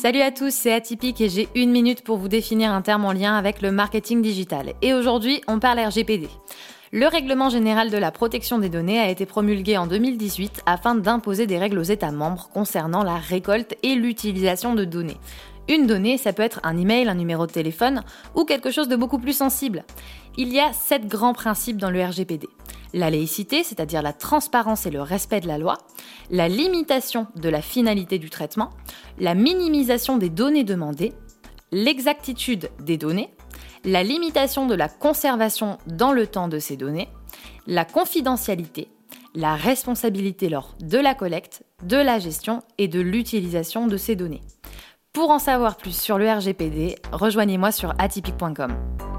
Salut à tous, c'est Atypique et j'ai une minute pour vous définir un terme en lien avec le marketing digital. Et aujourd'hui, on parle RGPD. Le Règlement général de la protection des données a été promulgué en 2018 afin d'imposer des règles aux États membres concernant la récolte et l'utilisation de données. Une donnée, ça peut être un email, un numéro de téléphone ou quelque chose de beaucoup plus sensible. Il y a sept grands principes dans le RGPD. La laïcité, c'est-à-dire la transparence et le respect de la loi, la limitation de la finalité du traitement, la minimisation des données demandées, l'exactitude des données, la limitation de la conservation dans le temps de ces données, la confidentialité, la responsabilité lors de la collecte, de la gestion et de l'utilisation de ces données. Pour en savoir plus sur le RGPD, rejoignez-moi sur atypique.com.